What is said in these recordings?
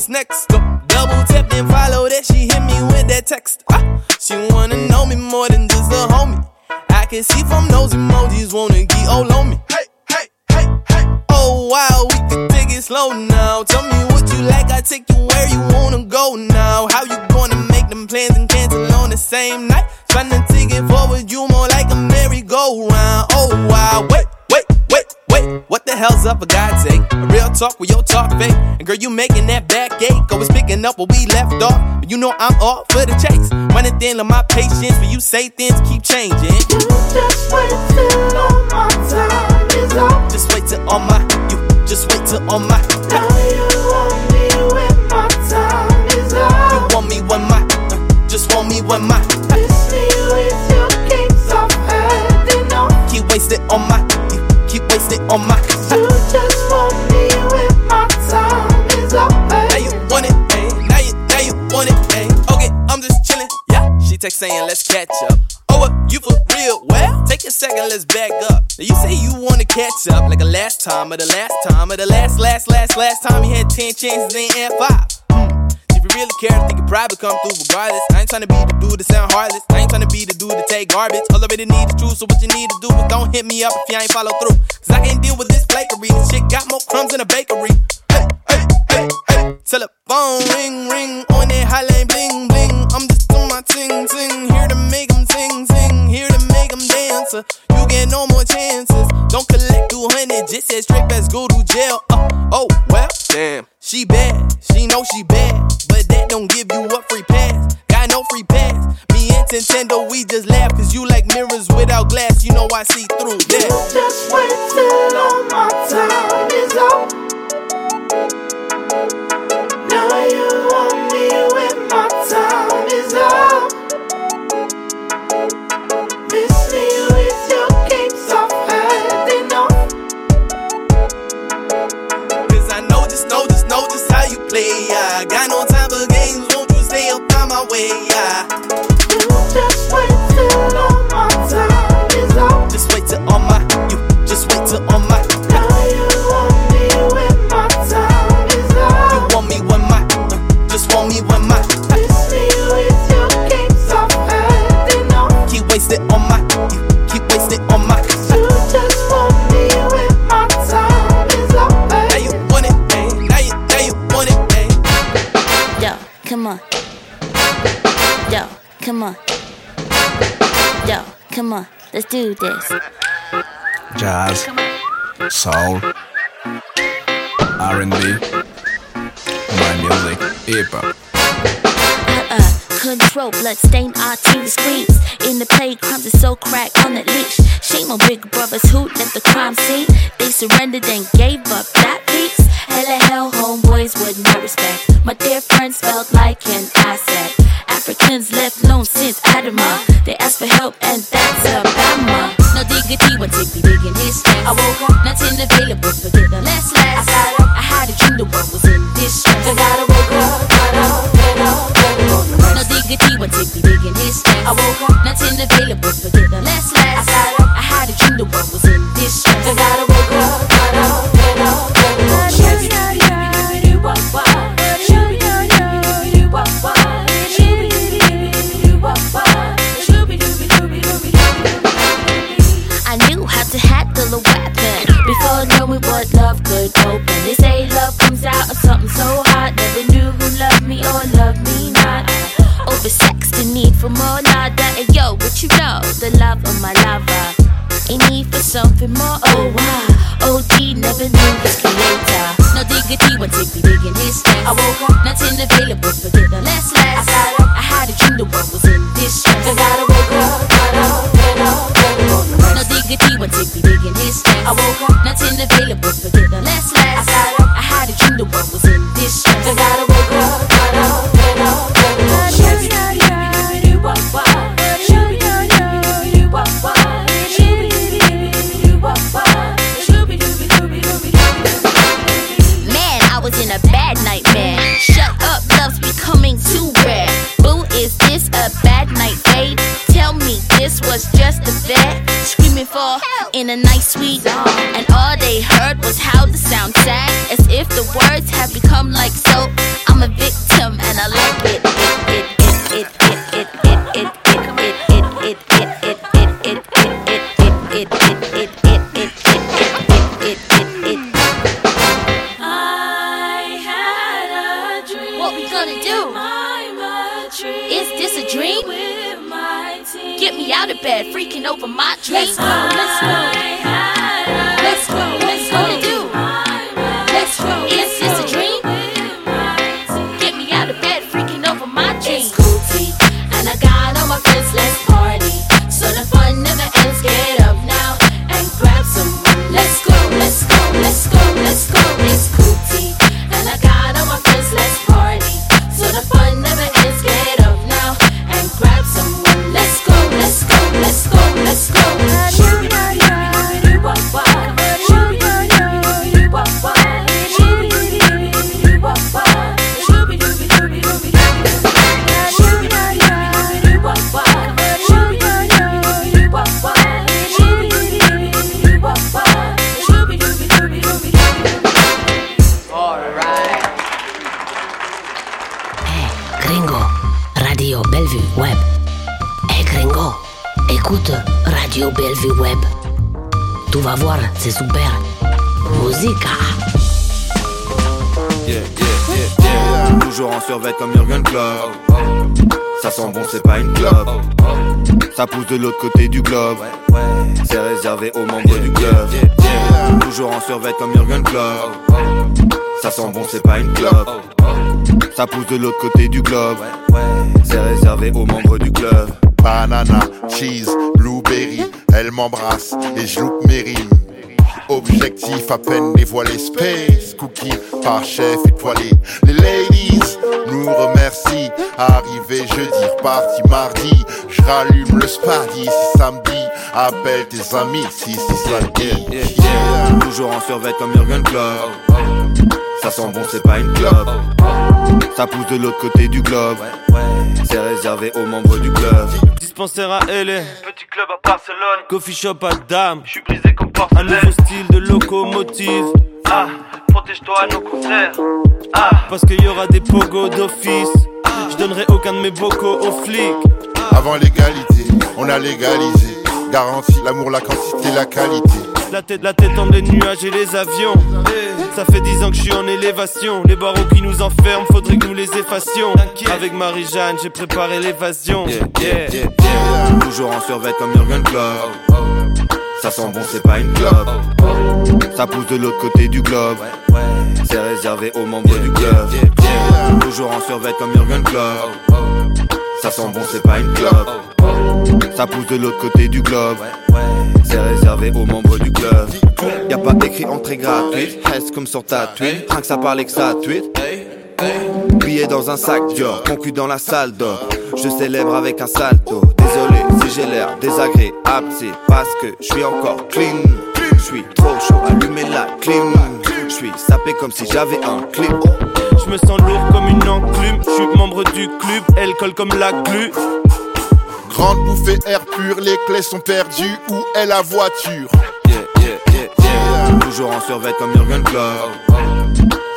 What's next. Go double tap and follow that. She hit me with that text. Ah, she wanna know me more than just a homie. I can see from those emojis, wanna get all on me. Hey, hey, hey, hey. Oh wow, we can take it slow now. Tell me what you like, I take you where you wanna go now. How you gonna make them plans and cancel on the same night? Tryna take it forward, you more like a merry-go-round. Oh wow, wait, wait, wait, wait. What the hell's up for God's sake? A real talk with your talk fake. And girl, you making that back ache. Always picking up where we left off. But you know I'm all for the chase. Running thin on my patience, but you say things keep changing. You Just wait till all my time is up. Just wait till all my, you just wait till all my. Now you want me when my time is You want me when my, uh, just want me when my. Miss me with your games off off. Keep wasting on my, you keep wasting on my. You just want me when my time is up. Now you want it, ayy. Now you, now you want it, ayy. Okay, I'm just chilling. Yeah, she text saying let's catch up. Oh, what, you for real? Well, take a second, let's back up. Now you say you wanna catch up like a last time or the last time or the last, last, last, last time you had ten chances, then had five. Hmm. If you really care, I think you probably come through regardless. I ain't tryna be the dude to sound heartless. I ain't tryna be the dude to take garbage. All I really need is truth, so what you need to do is don't hit me up if you ain't follow through. Cause I can't deal with this flakery. This shit got more crumbs in a bakery. Hey, hey, hey, hey. Telephone ring, ring on that hotline bling, bling. I'm just on my ting, ting. Here to make them ting, ting. Here to make them dance. Uh, You get no more chances. Don't collect 200, just said straight best go to jail. Uh, oh, well, damn. She bad, she know she bad. But that don't give you a free pass. Got no free pass. Me and Nintendo, we just laugh. Cause you like mirrors without glass. You know I see through that. Just wait till all my time is up. Now you want play. Yeah. Got no time for games, won't you stay up on my way? Yeah. You just wait till all my time is up. Just wait till all my, you just wait till all my. Now you want me when my time is You want me when my, uh, just want me when my. Miss me with your games off heading off. Keep wasting on my, on. Yo, come on. Let's do this. Jazz. Soul. R&B. My music, hip hop. Uh-uh. Control blood stain our TV screens. In the play, crimes are so cracked on the leash. Shame on big brothers who left the crime scene. They surrendered and gave up that piece. Hella hell, homeboys with no respect. My dear friends felt like an asset. Africans left alone since Adama. They asked for help and that's Alabama. No diggity when be digging his chest. I woke up, nothing available, forget the less less. I, I had a dream the world was in distress. I gotta wake up, got up, get up, get up. No diggity when Tippy digging his chest. I woke up, nothing available, forget the Radio Bellevue Web. Eh Gringo, écoute Radio Bellevue Web. Tu vas voir, c'est super. Musica. Yeah, yeah, yeah, yeah. Toujours en survêt comme Jurgen Klopp. Ça sent bon, c'est pas une clope. Ça pousse de l'autre côté du globe. C'est réservé aux membres du club. Toujours en survêt comme Jurgen Klopp. Ça sent bon, c'est pas une clope. Ça pousse de l'autre côté du globe. C'est réservé aux membres du club. Banana, cheese, blueberry, elle m'embrasse et je loupe mes rimes. Objectif à peine dévoilé, space, cookie par chef étoilé. Les ladies nous remercient. Arrivé jeudi, reparti mardi. Je rallume le spardy si samedi. Appelle tes amis si si. Yeah, yeah. Toujours en survêt comme Jurgen Klopp. Ça sent bon, c'est pas une clope. Ça pousse de l'autre côté du globe. C'est réservé aux membres du club. Dispensaire à LA, petit club à Barcelone, coffee shop à Dame, je suis brisé comme Un nouveau style de locomotive. Ah, protège-toi à nos contraires. Ah, parce qu'il y aura des pogos d'office. Je donnerai aucun de mes bocaux aux flics. Avant l'égalité, on a légalisé. Garantie, l'amour, la quantité, la qualité. La tête, la tête dans les nuages et les avions. Ça fait dix ans que je suis en élévation. Les barreaux qui nous enferment, faudrait que nous les effacions. Avec Marie-Jeanne, j'ai préparé l'évasion. Yeah. Toujours en survêt comme Jurgen Klopp. Ça sent bon, c'est pas une clope. Ça pousse de l'autre côté du globe. C'est réservé aux membres du club. Toujours en survêt comme Jurgen Klopp. Ça sent bon, c'est pas une clope. Ça pousse de l'autre côté du globe. C'est réservé aux membres du club. Y a pas écrit entrée gratuite. Reste comme sur ta tweet. Rien que ça parle que ça tweet. Billet dans un sac Dior, concu dans la salle d'or. Je célèbre avec un salto. Désolé si j'ai l'air désagréable, c'est parce que je suis encore clean. Je suis trop chaud, allumez la clim. Je suis sapé comme si j'avais un clip. Je me sens lourd comme une enclume. Je suis membre du club, elle colle comme la glu. Grande bouffée air pur, les clés sont perdues. Où est la voiture? Yeah, yeah, yeah. Toujours en survêt comme Jurgen Klopp.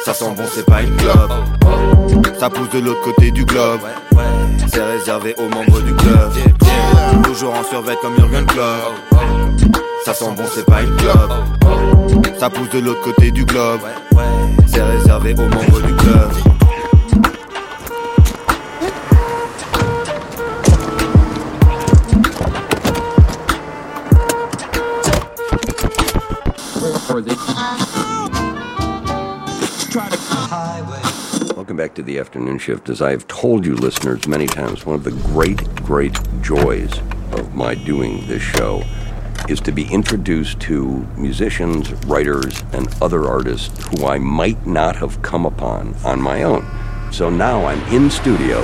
Ça sent bon, c'est pas une clope. Ça pousse de l'autre côté du globe. C'est réservé aux membres du club. Toujours en survêt comme Jurgen Klopp. Ça sent bon, c'est pas une clope. Ça pousse de l'autre côté du globe. C'est réservé aux membres du club. To the afternoon shift. As I have told you, listeners, many times, one of the great, great joys of my doing this show is to be introduced to musicians, writers, and other artists who I might not have come upon on my own. So now I'm in studio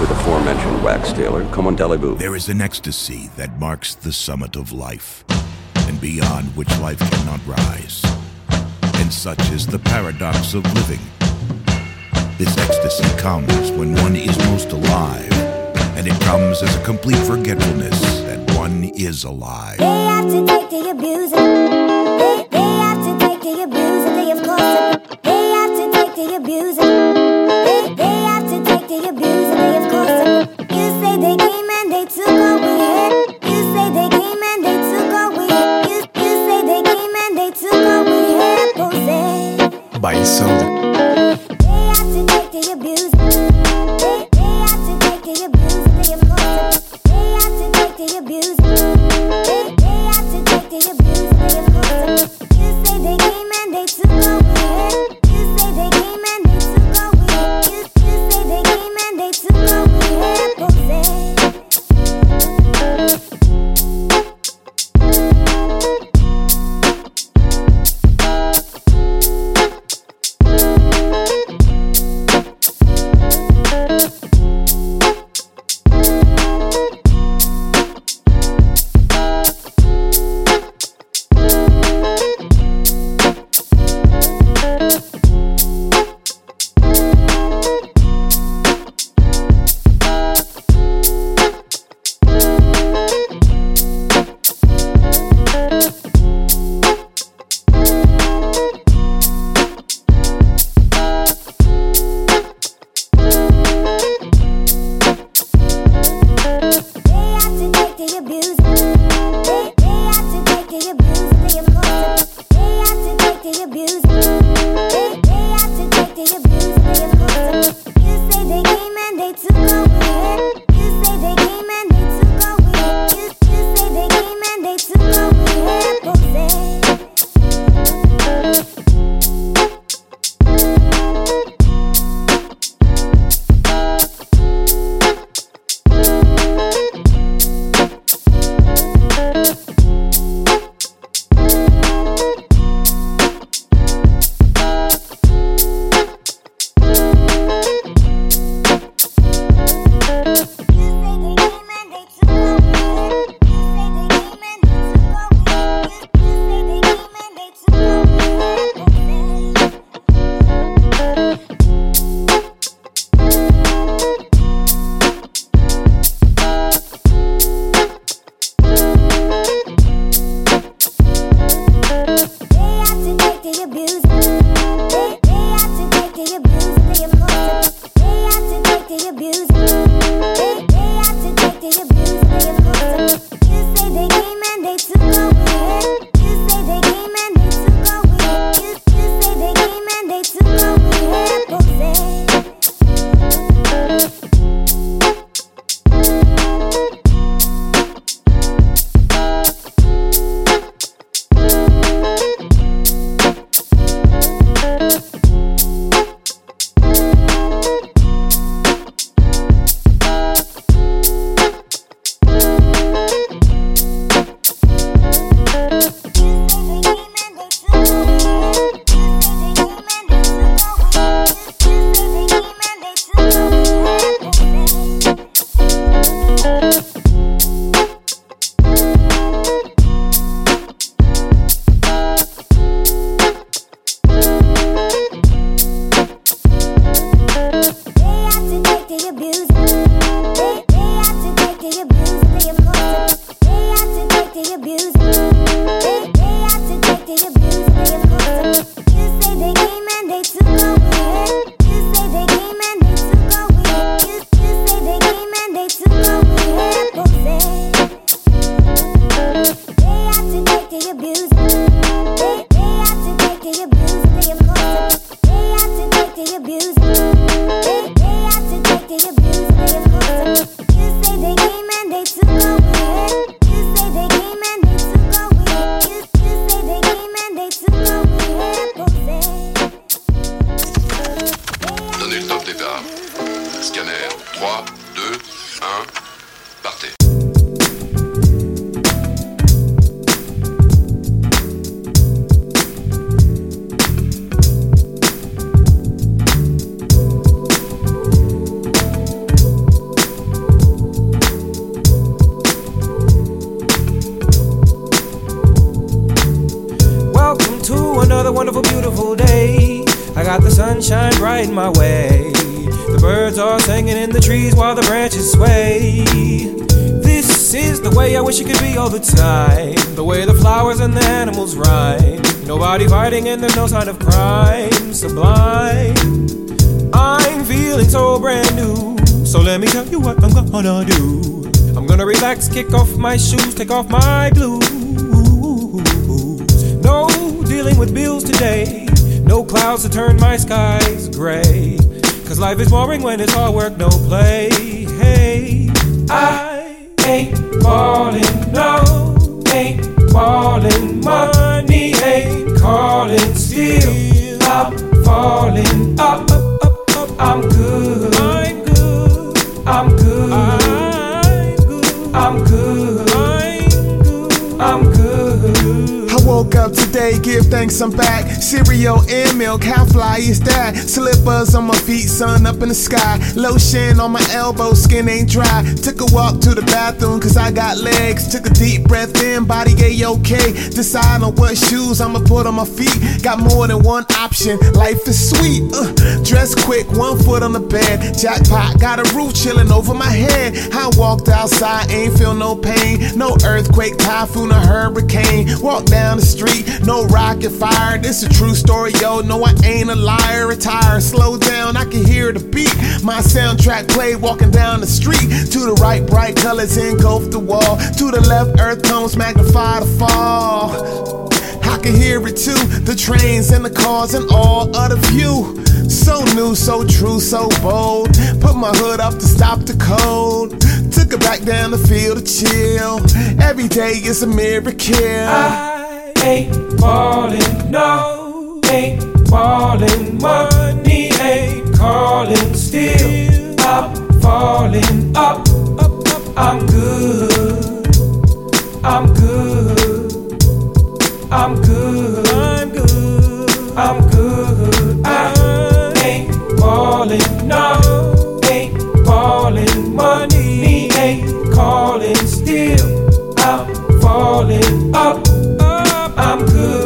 with the aforementioned Wax Tailor. Come on, Deliboo. There is an ecstasy that marks the summit of life, and beyond which life cannot rise. And such is the paradox of living. This ecstasy comes when one is most alive, and it comes as a complete forgetfulness that one is alive. The abuse. To take the abuse. Trees while the branches sway. This is the way I wish it could be all the time. The way the flowers and the animals rhyme. Nobody fighting and there's no sign of crime. Sublime. I'm feeling so brand new. So let me tell you what I'm gonna do. I'm gonna relax, kick off my shoes, take off my blues. No dealing with bills today. No clouds to turn my skies gray. Cause life is boring when it's hard work, no play. Hey, I ain't falling, no, ain't falling. Money ain't calling, still I'm falling up, up, up, up. I'm good, I'm good, today, give thanks I'm back. Cereal and milk, how fly is that? Slippers on my feet, sun up in the sky. Lotion on my elbow, skin ain't dry. Took a walk to the bathroom, cause I got legs. Took a deep breath in, body a okay. Decide on what shoes I'ma put on my feet. Got more than one option, life is sweet. Uh, dress quick, one foot on the bed. Jackpot, got a roof chilling over my head. I walked outside, ain't feel no pain. No earthquake, typhoon, or hurricane. Walk down the street, no rocket fire. This a true story, yo. No, I ain't a liar. Retire, slow down, I can hear the beat. My soundtrack played walking down the street. To the right, bright colors engulf the wall. To the left, earth tones magnify the fall. I can hear it too. The trains and the cars and all of the view. So new, so true, so bold. Put my hood up to stop the cold. Took it back down the field to chill. Every day is a miracle. Ain't falling, no, ain't falling. Money ain't calling, still I'm falling up, up, up. I'm good, I'm good, I'm good, I'm good, I'm good. I ain't falling, no, ain't falling. Money ain't calling, still I'm falling up, up. Good,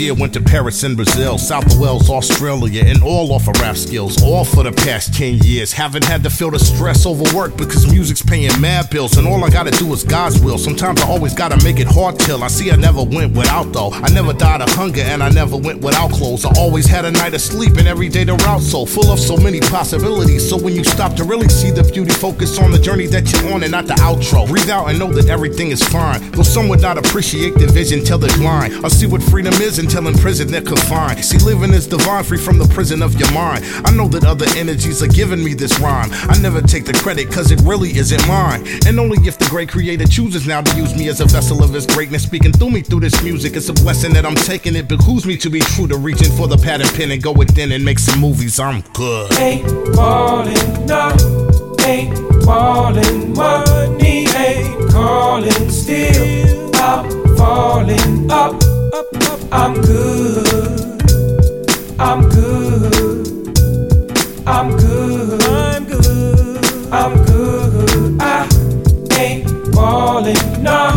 Year went to Paris and Brazil, South Wales, Australia, and all off of rap skills. All for the past 10 years. Haven't had to feel the stress over work because music's paying mad bills, and all I gotta do is God's will. Sometimes I always gotta make it hard till I see I never went without though. I never died of hunger and I never went without clothes. I always had a night of sleep and every day the route so full of so many possibilities. So when you stop to really see the beauty, focus on the journey that you're on and not the outro. Breathe out and know that everything is fine. Though some would not appreciate the vision till they're blind. I see what freedom is in prison they're confined. See, living is divine, free from the prison of your mind. I know that other energies are giving me this rhyme. I never take the credit cause it really isn't mine. And only if the great creator chooses now to use me as a vessel of his greatness, speaking through me through this music. It's a blessing that I'm taking. It behooves me to be true to reaching for the pad and pen and go within and make some movies. I'm good. Ain't falling, no, ain't falling. Money ain't calling, still I'm falling up. I'm good, I'm good, I'm good, I'm good, I'm good. I ain't falling, no,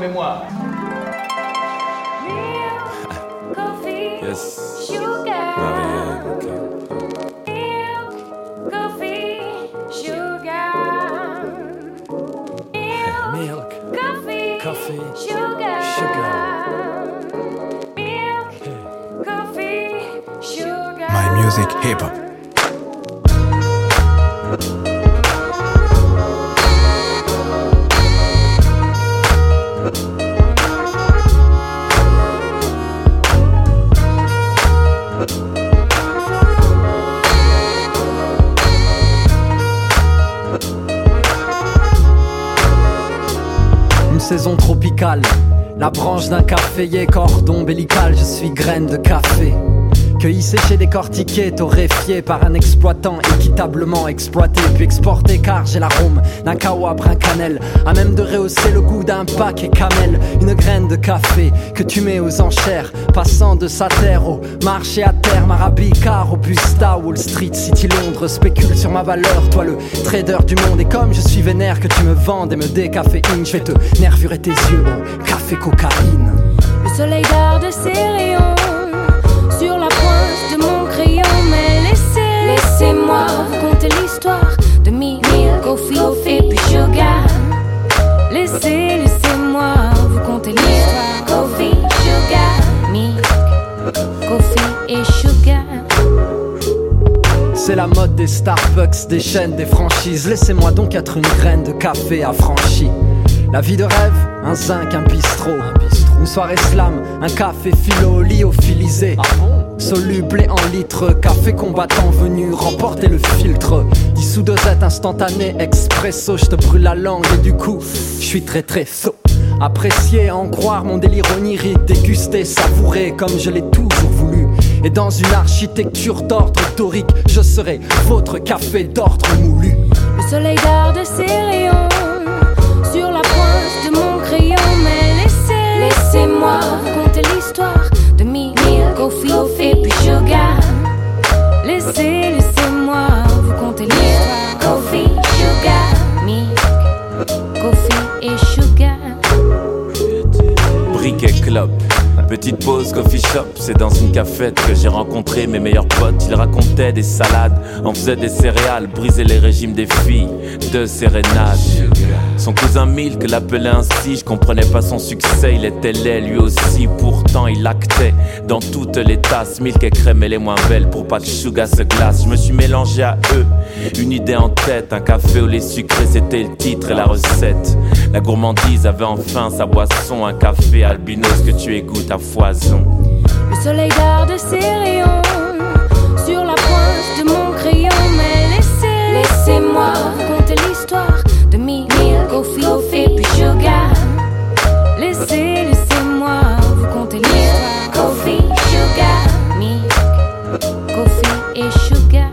mémoire. Saison tropicale. La branche d'un caféier, cordon ombilical, je suis graine de café. Cueilli, séché, décortiqué, torréfié par un exploitant équitablement exploité, puis exporté car j'ai l'arôme d'un kawa brun cannelle, à même de rehausser le goût d'un paquet camel, une graine de café que tu mets aux enchères, passant de sa terre au marché à terme, Arabica, Robusta, Wall Street, City Londres, spécule sur ma valeur, toi le trader du monde, et comme je suis vénère que tu me vendes et me décaféine, je vais te nervurer tes yeux au café cocaïne. Le soleil darde ses rayons l'histoire de mi, coffee, et puis sugar. Laissez, laissez-moi vous conter l'histoire. Coffee, sugar, milk, coffee et sugar. C'est la mode des Starbucks, des chaînes, des franchises. Laissez-moi donc être une graine de café affranchie. La vie de rêve, un zinc, un bistrot. Une soirée slam, un café philo lyophilisé. Soluble en litres, café combattant venu remporter le filtre. Dissous dosette instantané, expresso, je te brûle la langue et du coup, je suis très très saut. Apprécier, en croire mon délire onirique, déguster, savourer comme je l'ai toujours voulu. Et dans une architecture d'ordre dorique, je serai votre café d'ordre moulu. Le soleil darde ses rayons sur la Petite pause coffee shop, c'est dans une cafette que j'ai rencontré mes meilleurs potes. Ils racontaient des salades, on faisait des céréales, brisaient les régimes des filles, de sérénade. Son cousin Milk l'appelait ainsi, je comprenais pas son succès, il était laid lui aussi. Pourtant il actait dans toutes les tasses, Milk et crème et les moins belles pour pas que Sugar se glace. Je me suis mélangé à eux, une idée en tête, un café au lait sucré, c'était le titre et la recette. La gourmandise avait enfin sa boisson, un café albinos que tu égouttes à foison. Le soleil darde ses rayons sur la pointe de mon crayon. Mais laissez, laissez-moi raconter l'histoire coffee, et puis sugar. Laissez, laissez-moi vous conter l'histoire. Coffee, sugar, milk, coffee et sugar.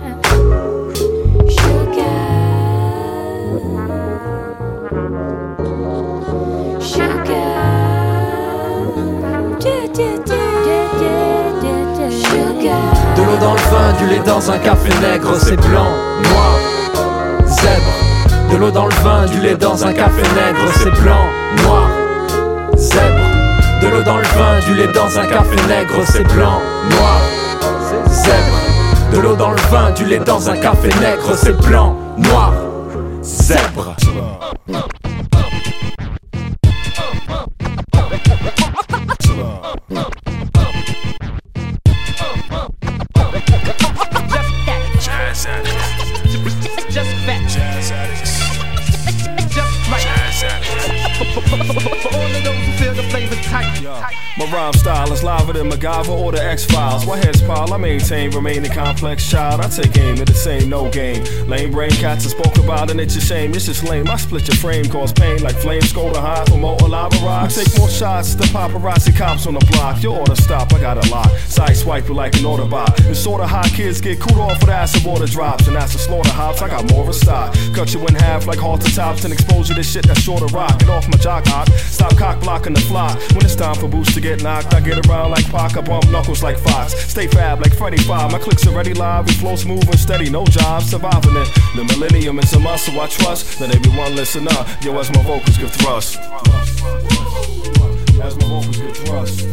De l'eau dans le vin, du lait dans un café nègre, c'est blanc, noir. De l'eau dans le vin, du lait dans un café nègre, c'est blanc, noir, zèbre. De l'eau dans le vin, du lait dans un café nègre, c'est blanc, noir, zèbre. De l'eau dans le vin, du lait dans un café nègre, c'est blanc, noir, zèbre. MacGyver or the X Files. My heads pile, I maintain, remain a complex child. I take aim at the same, no game. Lame brain cats are spoke about, and it's a shame. It's just lame. I split your frame, cause pain like flames, go to hot from molten lava rocks. Take more shots, the paparazzi cops on the block. Your order stop, I got a lot. Side swipe you like an Autobot. It's sorta hot kids get cooled off with acid water drops, and that's the slaughterhouse. I got more of a stock. Cut you in half like halter tops and expose you to shit that's short of rock. Get off my jock hawk. Stop cock blocking the fly. When it's time for boots to get knocked, I get around like Pac. I bump knuckles like Fox. Stay fab like Freddy Five. My clicks already live. We flow smooth and steady. No job surviving it. The millennium is a muscle I trust. Let everyone listen up. Yo, as my vocals give thrust. As my vocals give thrust.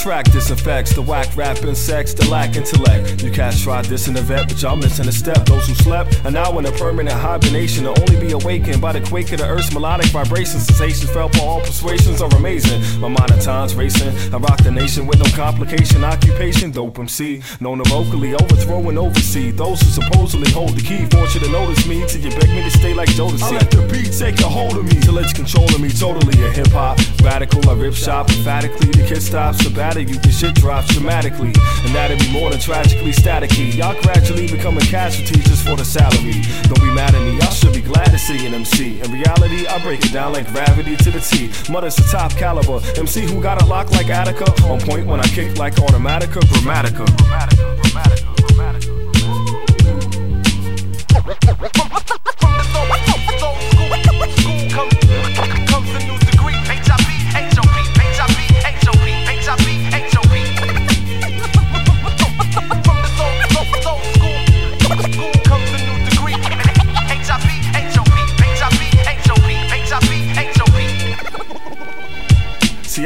Track disinfects the whack rap insects the lack intellect. You cats tried this in the vet, but y'all missing a step. Those who slept are now in a permanent hibernation to only be awakened by the quake of the earth's melodic vibrations. Sensations felt by all persuasions are amazing. My mind at times racing. I rock the nation with no complication. Occupation, dope MC. Known to vocally overthrow and oversee those who supposedly hold the key. Want you to notice me till you beg me to stay like Jodeci. I let the beat take a hold of me till it's controlling me totally. A hip hop radical, I rip shop emphatically. The kid stops, the batter you, the shit drops dramatically. And that'd be more than tragically staticky. Y'all gradually becoming casualties just for the salary. Don't be mad at me, y'all should be glad to see an MC. In reality, I break it down like gravity to the T. Mother's the top caliber. MC who got a lock like Attica. On point when I kick like Automatica, Grammatica. Grammatica, Grammatica, Grammatica.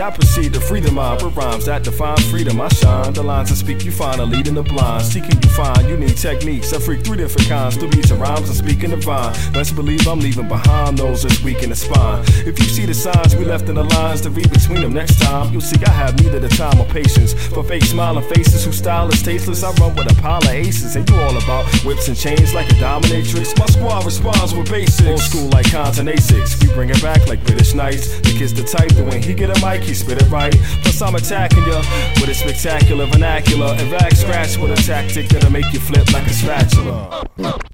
up See, the freedom to free the rhymes that define freedom. I shine the lines that speak, you find a lead in the blind. Seeking you find, need techniques. I freak three different kinds to beat your rhymes and speak in divine. Best believe I'm leaving behind those that's weak in the spine. If you see the signs we left in the lines to read between them next time, you'll see I have neither the time or patience for fake smiling faces whose style is tasteless. I run with a pile of aces, and you all about whips and chains like a dominatrix. My squad responds with basics. Old school like Compton A6. We bring it back like British Knights. The kid's the type that when he get a mic, he spit it right. Plus, I'm attacking ya with a spectacular vernacular and rag scratch with a tactic that'll make you flip like a spatula.